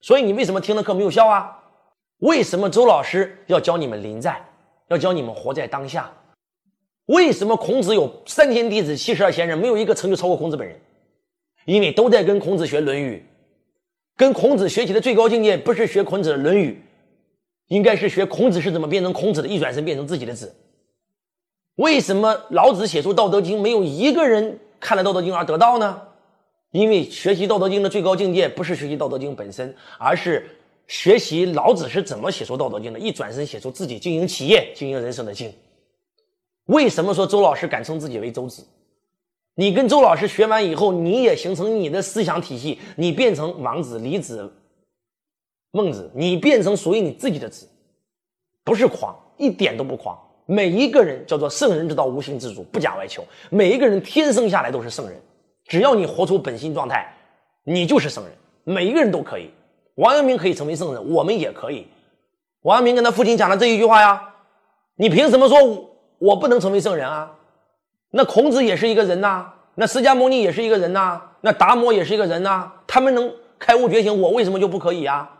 所以你为什么听的课没有效啊？为什么周老师要教你们临在，要教你们活在当下？为什么孔子有三千弟子七十二贤人，没有一个成就超过孔子本人？因为都在跟孔子学《论语》，跟孔子学习的最高境界不是学孔子的《论语》，应该是学孔子是怎么变成孔子的，一转身变成自己的子。为什么老子写出《道德经》，没有一个人看了《道德经》而得道呢？因为学习《道德经》的最高境界不是学习《道德经》本身，而是学习老子是怎么写出《道德经》的，一转身写出自己经营企业、经营人生的经。为什么说周老师敢称自己为周子？你跟周老师学完以后，你也形成你的思想体系，你变成王子、李子、孟子，你变成属于你自己的子，不是狂，一点都不狂。每一个人叫做圣人之道，无形之主，不假外求。每一个人天生下来都是圣人，只要你活出本心状态，你就是圣人。每一个人都可以，王阳明可以成为圣人，我们也可以。王阳明跟他父亲讲了这一句话呀，你凭什么说我不能成为圣人啊？那孔子也是一个人呐，那释迦牟尼也是一个人呐，那达摩也是一个人呐，他们能开悟觉醒，我为什么就不可以啊？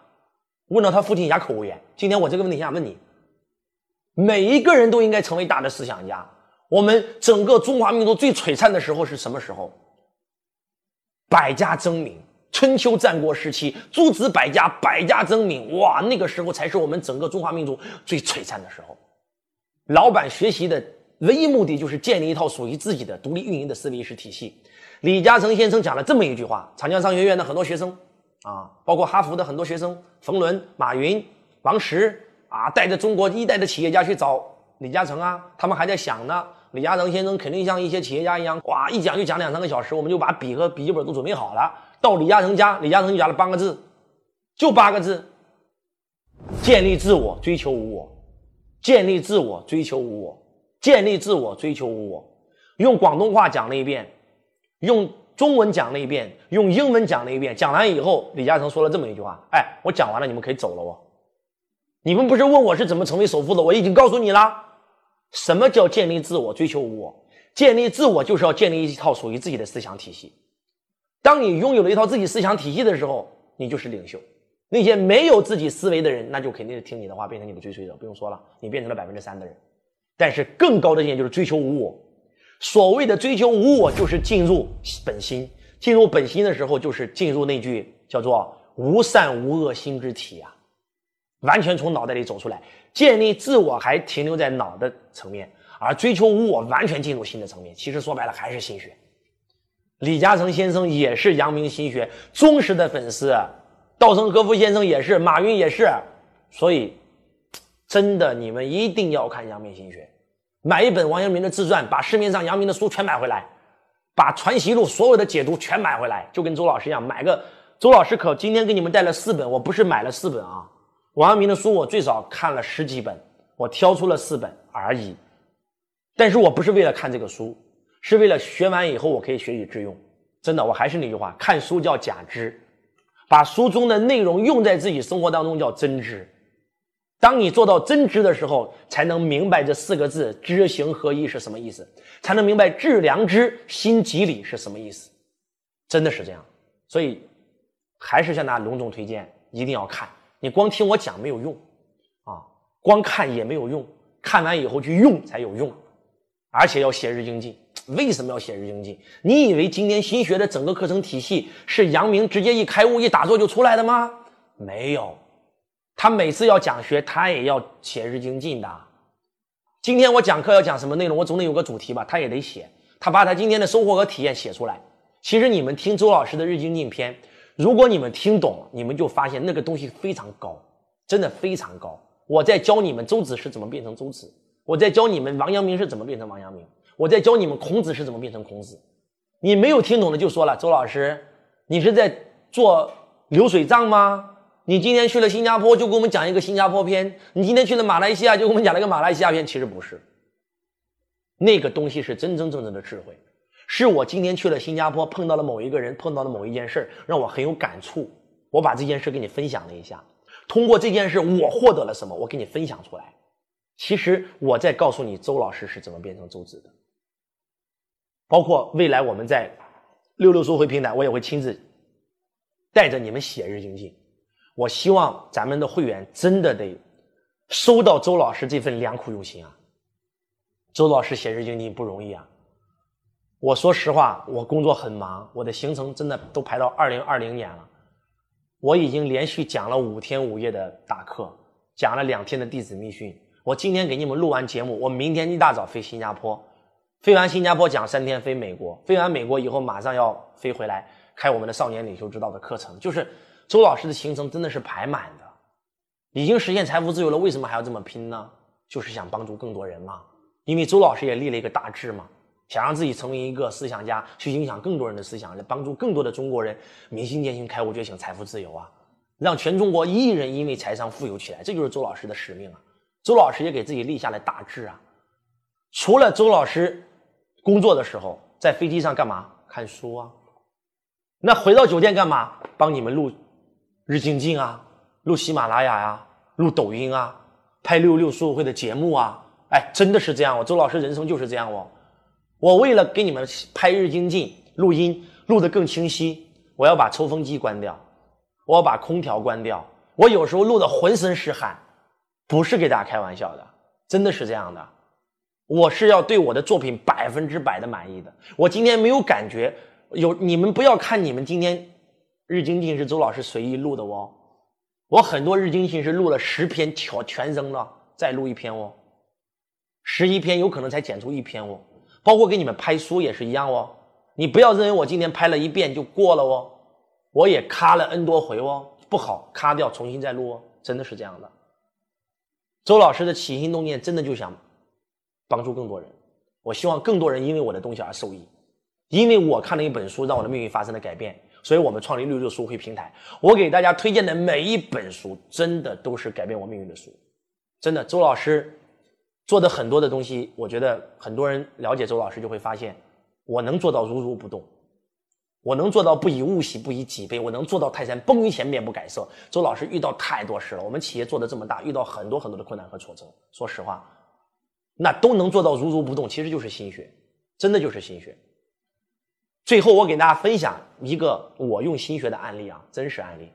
问到他父亲哑口无言。今天我这个问题想问你：每一个人都应该成为大的思想家。我们整个中华民族最璀璨的时候是什么时候？百家争鸣，春秋战国时期，诸子百家，百家争鸣，哇，那个时候才是我们整个中华民族最璀璨的时候。老板学习的。唯一目的就是建立一套属于自己的独立运营的思维式体系。李嘉诚先生讲了这么一句话：长江商学院的很多学生啊，包括哈佛的很多学生，冯仑、马云、王石啊，带着中国一代的企业家去找李嘉诚啊，他们还在想呢。李嘉诚先生肯定像一些企业家一样，哇，一讲就讲两三个小时，我们就把笔和笔记本都准备好了。到李嘉诚家，李嘉诚就讲了八个字，就八个字：建立自我，追求无我；建立自我，追求无我。建立自我，追求无我。用广东话讲了一遍，用中文讲了一遍，用英文讲了一遍。讲完以后，李嘉诚说了这么一句话：“哎，我讲完了，你们可以走了哦。你们不是问我是怎么成为首富的？我已经告诉你了。什么叫建立自我，追求无我？建立自我就是要建立一套属于自己的思想体系。当你拥有了一套自己思想体系的时候，你就是领袖。那些没有自己思维的人，那就肯定是听你的话，变成你的追随者。不用说了，你变成了百分之三的人。”但是更高的境界就是追求无我。所谓的追求无我，就是进入本心。进入本心的时候，就是进入那句叫做“无善无恶心之体”啊，完全从脑袋里走出来。建立自我还停留在脑的层面，而追求无我完全进入新的层面。其实说白了还是心学。李嘉诚先生也是阳明心学忠实的粉丝，稻盛和夫先生也是，马云也是，所以。真的，你们一定要看阳明心学，买一本王阳明的自传，把市面上阳明的书全买回来，把传习录所有的解读全买回来，就跟周老师一样，买个周老师可今天给你们带了四本，我不是买了四本啊，王阳明的书我最少看了十几本，我挑出了四本而已，但是我不是为了看这个书，是为了学完以后我可以学以致用。真的，我还是那句话，看书叫假知，把书中的内容用在自己生活当中叫真知。当你做到真知的时候，才能明白这四个字“知行合一”是什么意思，才能明白“致良知，心即理”是什么意思。真的是这样，所以还是向大家隆重推荐，一定要看。你光听我讲没有用啊，光看也没有用，看完以后去用才有用，而且要写日精进。为什么要写日精进？你以为今天新学的整个课程体系是杨明直接一开悟一打坐就出来的吗？没有。他每次要讲学，他也要写日精进的。今天我讲课要讲什么内容，我总得有个主题吧，他也得写。他把他今天的收获和体验写出来。其实你们听周老师的日精进篇，如果你们听懂，你们就发现那个东西非常高，真的非常高。我在教你们周子是怎么变成周子，我在教你们王阳明是怎么变成王阳明，我在教你们孔子是怎么变成孔子。你没有听懂的就说了，周老师，你是在做流水账吗？你今天去了新加坡，就给我们讲一个新加坡篇；你今天去了马来西亚，就给我们讲了一个马来西亚篇。其实不是，那个东西是真真正正的智慧。是我今天去了新加坡，碰到了某一个人，碰到了某一件事让我很有感触。我把这件事给你分享了一下，通过这件事，我获得了什么？我给你分享出来。其实我在告诉你，周老师是怎么变成周子的。包括未来我们在六六收回平台，我也会亲自带着你们写日精进。我希望咱们的会员真的得收到周老师这份良苦用心啊！周老师写日经济不容易啊！我说实话，我工作很忙，我的行程真的都排到二零二零年了。我已经连续讲了五天五夜的大课，讲了两天的弟子密训。我今天给你们录完节目，我明天一大早飞新加坡，飞完新加坡讲三天飞美国，飞完美国以后马上要飞回来开我们的少年领袖之道的课程。就是周老师的行程真的是排满的，已经实现财富自由了，为什么还要这么拼呢？就是想帮助更多人嘛。因为周老师也立了一个大志嘛。想让自己成为一个思想家，去影响更多人的思想，来帮助更多的中国人明心见性、开悟觉醒、财富自由啊！让全中国一亿人因为财商富有起来，这就是周老师的使命啊！周老师也给自己立下了大志啊！除了周老师工作的时候在飞机上干嘛？看书啊！那回到酒店干嘛？帮你们录日精进啊，录喜马拉雅呀，录抖音啊，拍六六书会的节目啊！哎，真的是这样哦！周老师人生就是这样哦！我为了给你们拍日精进录音录得更清晰，我要把抽风机关掉，我要把空调关掉，我有时候录得浑身是汗，不是给大家开玩笑的，真的是这样的。我是要对我的作品百分之百的满意的。我今天没有感觉，有你们不要看你们今天日精进是周老师随意录的哦，我很多日精进是录了十篇全全扔了，再录一篇哦，十一篇有可能才剪出一篇哦。包括给你们拍书也是一样哦，你不要认为我今天拍了一遍就过了哦，我也咔了 N 多回哦，不好咔掉，重新再录哦，真的是这样的。周老师的起心动念真的就想帮助更多人，我希望更多人因为我的东西而受益，因为我看了一本书，让我的命运发生了改变，所以我们创立绿洲书会平台，我给大家推荐的每一本书，真的都是改变我命运的书，真的，周老师。做的很多的东西，我觉得很多人了解周老师就会发现，我能做到如如不动，我能做到不以物喜，不以己悲，我能做到泰山崩于前面不改色。周老师遇到太多事了，我们企业做的这么大，遇到很多很多的困难和挫折。说实话，那都能做到如如不动，其实就是心血，真的就是心血。最后，我给大家分享一个我用心学的案例啊，真实案例，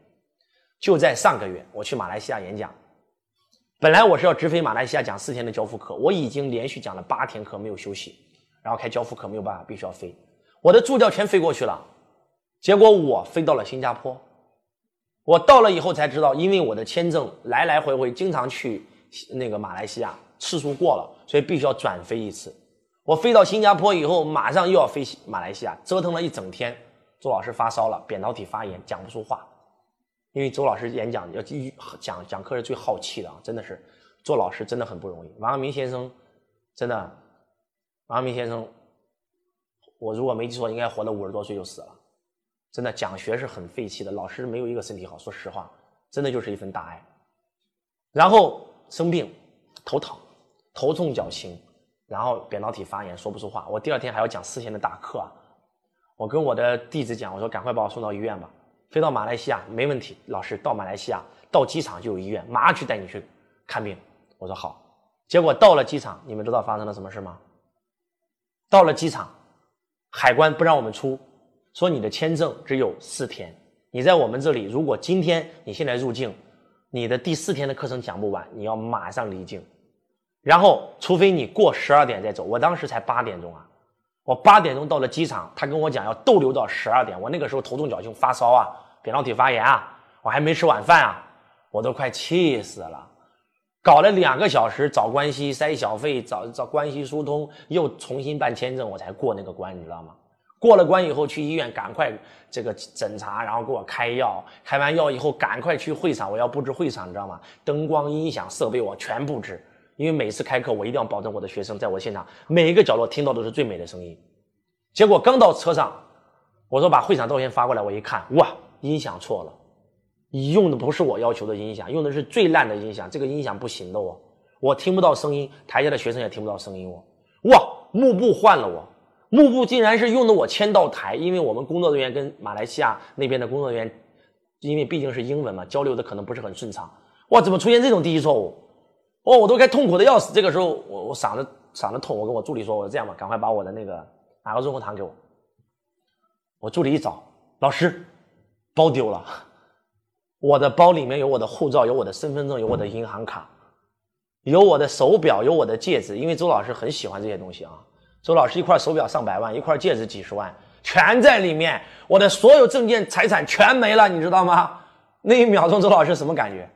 就在上个月，我去马来西亚演讲。本来我是要直飞马来西亚讲四天的交付课，我已经连续讲了八天课没有休息，然后开交付课没有办法，必须要飞。我的助教全飞过去了，结果我飞到了新加坡。我到了以后才知道，因为我的签证来来回回经常去那个马来西亚次数过了，所以必须要转飞一次。我飞到新加坡以后，马上又要飞马来西亚，折腾了一整天。周老师发烧了，扁桃体发炎，讲不出话。因为周老师演讲要讲讲课是最耗气的啊，真的是做老师真的很不容易。王阳明先生真的，王阳明先生，我如果没记错，应该活到五十多岁就死了。真的讲学是很废气的，老师没有一个身体好。说实话，真的就是一份大爱。然后生病，头疼，头重脚轻，然后扁桃体发炎，说不出话。我第二天还要讲四天的大课啊，我跟我的弟子讲，我说赶快把我送到医院吧。飞到马来西亚没问题，老师到马来西亚到机场就有医院，马上去带你去看病。我说好，结果到了机场，你们知道发生了什么事吗？到了机场，海关不让我们出，说你的签证只有四天，你在我们这里，如果今天你现在入境，你的第四天的课程讲不完，你要马上离境，然后除非你过十二点再走。我当时才八点钟啊。我八点钟到了机场，他跟我讲要逗留到十二点。我那个时候头重脚轻，发烧啊，扁桃体发炎啊，我还没吃晚饭啊，我都快气死了。搞了两个小时找关系塞小费，找找关系疏通，又重新办签证，我才过那个关，你知道吗？过了关以后去医院，赶快这个诊查，然后给我开药，开完药以后赶快去会场，我要布置会场，你知道吗？灯光、音响、设备我全布置。因为每次开课，我一定要保证我的学生在我现场每一个角落听到都是最美的声音。结果刚到车上，我说把会场照片发过来，我一看，哇，音响错了，你用的不是我要求的音响，用的是最烂的音响，这个音响不行的哦，我听不到声音，台下的学生也听不到声音哦。哇，幕布换了我，幕布竟然是用的我签到台，因为我们工作人员跟马来西亚那边的工作人员，因为毕竟是英文嘛，交流的可能不是很顺畅。哇，怎么出现这种低级错误？哦，我都该痛苦的要死。这个时候，我我嗓子嗓子痛，我跟我助理说：“我说这样吧，赶快把我的那个拿个润喉糖给我。”我助理一找，老师包丢了。我的包里面有我的护照，有我的身份证，有我的银行卡，有我的手表，有我的戒指。因为周老师很喜欢这些东西啊。周老师一块手表上百万，一块戒指几十万，全在里面。我的所有证件财产全没了，你知道吗？那一秒钟，周老师什么感觉？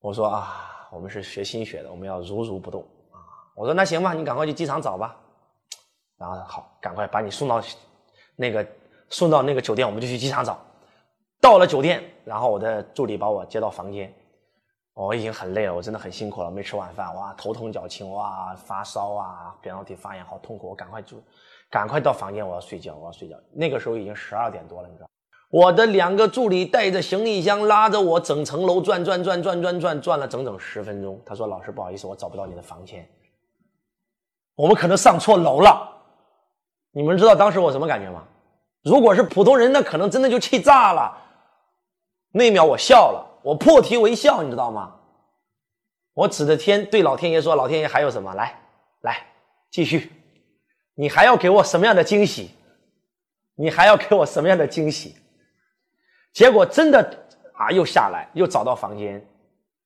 我说啊，我们是学心学的，我们要如如不动啊。我说那行吧，你赶快去机场找吧。然后好，赶快把你送到那个送到那个酒店，我们就去机场找。到了酒店，然后我的助理把我接到房间，我已经很累了，我真的很辛苦了，没吃晚饭，哇，头痛脚轻，哇，发烧啊，扁桃体发炎，好痛苦，我赶快就，赶快到房间，我要睡觉，我要睡觉。那个时候已经十二点多了，你知道，我的两个助理带着行李箱拉着我整层楼转转转转转转转了整整十分钟。他说：“老师，不好意思，我找不到你的房间，我们可能上错楼了。”你们知道当时我什么感觉吗？如果是普通人，那可能真的就气炸了。那一秒我笑了，我破涕为笑，你知道吗？我指着天对老天爷说：“老天爷还有什么？来，来，继续，你还要给我什么样的惊喜？你还要给我什么样的惊喜？”结果真的啊，又下来，又找到房间，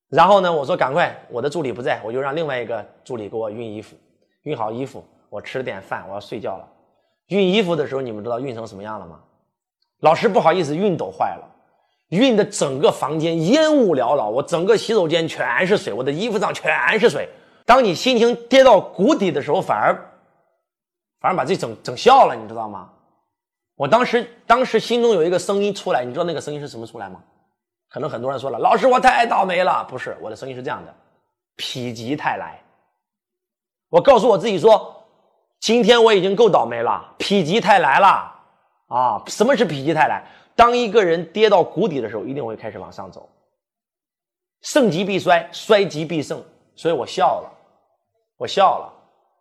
然后呢，我说：“赶快，我的助理不在，我就让另外一个助理给我熨衣服，熨好衣服，我吃了点饭，我要睡觉了。熨衣服的时候，你们知道熨成什么样了吗？老师不好意思，熨斗坏了。”熨的整个房间烟雾缭绕，我整个洗手间全是水，我的衣服上全是水。当你心情跌到谷底的时候，反而反而把这整整笑了，你知道吗？我当时当时心中有一个声音出来，你知道那个声音是什么出来吗？可能很多人说了，老师我太倒霉了，不是我的声音是这样的：否极泰来。我告诉我自己说，今天我已经够倒霉了，否极泰来了啊！什么是否极泰来？当一个人跌到谷底的时候，一定会开始往上走。盛极必衰，衰极必盛，所以我笑了，我笑了。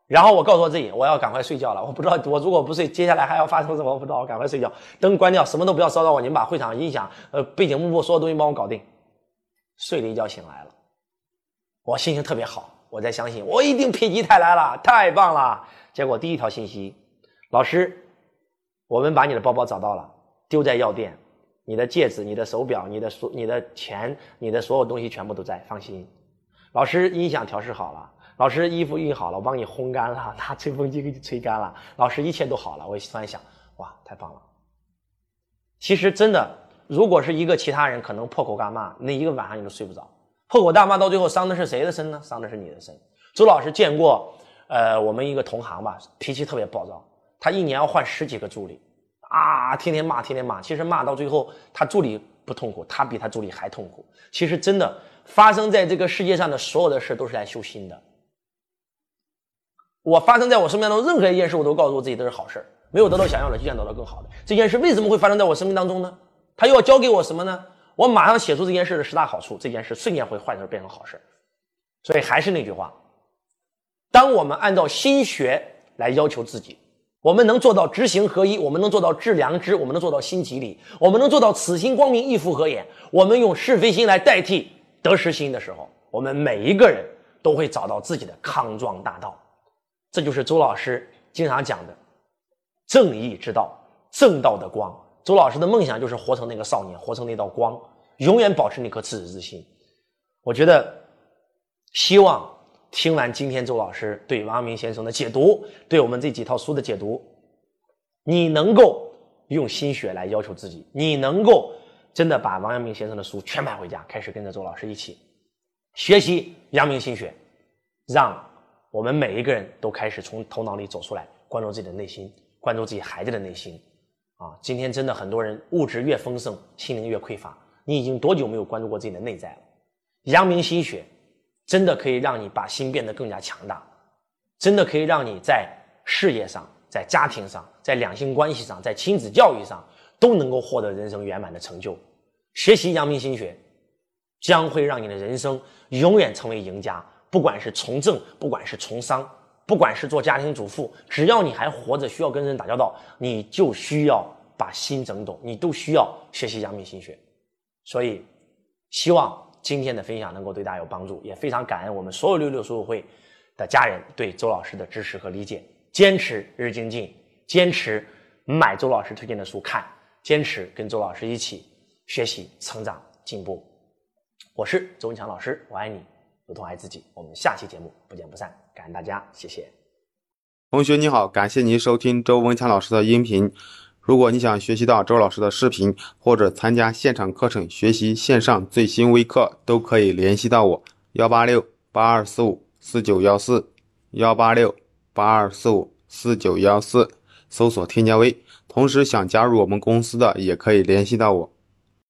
然后我告诉我自己，我要赶快睡觉了。我不知道我如果不睡，接下来还要发生什么？我不知道。我赶快睡觉，灯关掉，什么都不要骚扰我。你们把会场音响、呃背景幕布所有东西帮我搞定。睡了一觉醒来了，我心情特别好，我在相信我一定否极泰来了，太棒了。结果第一条信息，老师，我们把你的包包找到了。丢在药店，你的戒指、你的手表、你的所、你的钱、你的所有东西全部都在。放心，老师音响调试好了，老师衣服熨好了，我帮你烘干了，拿吹风机给你吹干了。老师一切都好了。我突然想，哇，太棒了！其实真的，如果是一个其他人，可能破口大骂，那一个晚上你都睡不着。破口大骂到最后伤的是谁的身呢？伤的是你的身。周老师见过，呃，我们一个同行吧，脾气特别暴躁，他一年要换十几个助理。啊，天天骂，天天骂。其实骂到最后，他助理不痛苦，他比他助理还痛苦。其实真的发生在这个世界上的所有的事都是来修心的。我发生在我生命当中任何一件事，我都告诉我自己都是好事没有得到想要的，就想得到更好的。这件事为什么会发生在我生命当中呢？他又要教给我什么呢？我马上写出这件事的十大好处，这件事瞬间会换成变成好事。所以还是那句话，当我们按照心学来要求自己。我们能做到知行合一，我们能做到致良知，我们能做到心即理，我们能做到此心光明，亦复何言？我们用是非心来代替得失心的时候，我们每一个人都会找到自己的康庄大道。这就是周老师经常讲的正义之道，正道的光。周老师的梦想就是活成那个少年，活成那道光，永远保持那颗赤子之心。我觉得，希望。听完今天周老师对王阳明先生的解读，对我们这几套书的解读，你能够用心血来要求自己，你能够真的把王阳明先生的书全买回家，开始跟着周老师一起学习阳明心学，让我们每一个人都开始从头脑里走出来，关注自己的内心，关注自己孩子的内心。啊，今天真的很多人物质越丰盛，心灵越匮乏。你已经多久没有关注过自己的内在了？阳明心学。真的可以让你把心变得更加强大，真的可以让你在事业上、在家庭上、在两性关系上、在亲子教育上都能够获得人生圆满的成就。学习阳明心学，将会让你的人生永远成为赢家。不管是从政，不管是从商，不管是做家庭主妇，只要你还活着，需要跟人打交道，你就需要把心整懂，你都需要学习阳明心学。所以，希望。今天的分享能够对大家有帮助，也非常感恩我们所有六六书友会的家人对周老师的支持和理解。坚持日精进，坚持买周老师推荐的书看，坚持跟周老师一起学习、成长、进步。我是周文强老师，我爱你，如同爱自己。我们下期节目不见不散，感恩大家，谢谢。同学你好，感谢您收听周文强老师的音频。如果你想学习到周老师的视频，或者参加现场课程学习线上最新微课，都可以联系到我：幺八六八二四五四九幺四，幺八六八二四五四九幺四，搜索添加微。同时想加入我们公司的，也可以联系到我。